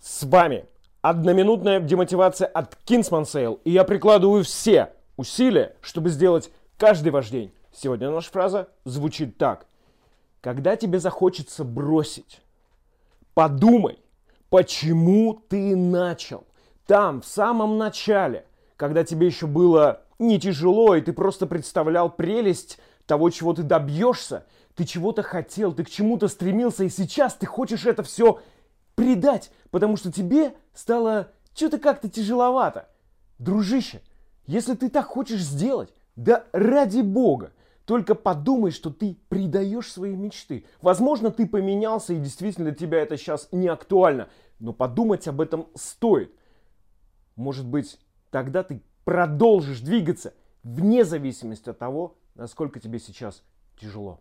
С вами одноминутная демотивация от Kingsman Sale. И я прикладываю все усилия, чтобы сделать каждый ваш день. Сегодня наша фраза звучит так. Когда тебе захочется бросить, подумай, почему ты начал. Там, в самом начале, когда тебе еще было не тяжело, и ты просто представлял прелесть того, чего ты добьешься, ты чего-то хотел, ты к чему-то стремился, и сейчас ты хочешь это все предать, потому что тебе стало что-то как-то тяжеловато. Дружище, если ты так хочешь сделать, да ради бога, только подумай, что ты предаешь свои мечты. Возможно, ты поменялся, и действительно для тебя это сейчас не актуально, но подумать об этом стоит. Может быть, тогда ты продолжишь двигаться вне зависимости от того, насколько тебе сейчас тяжело.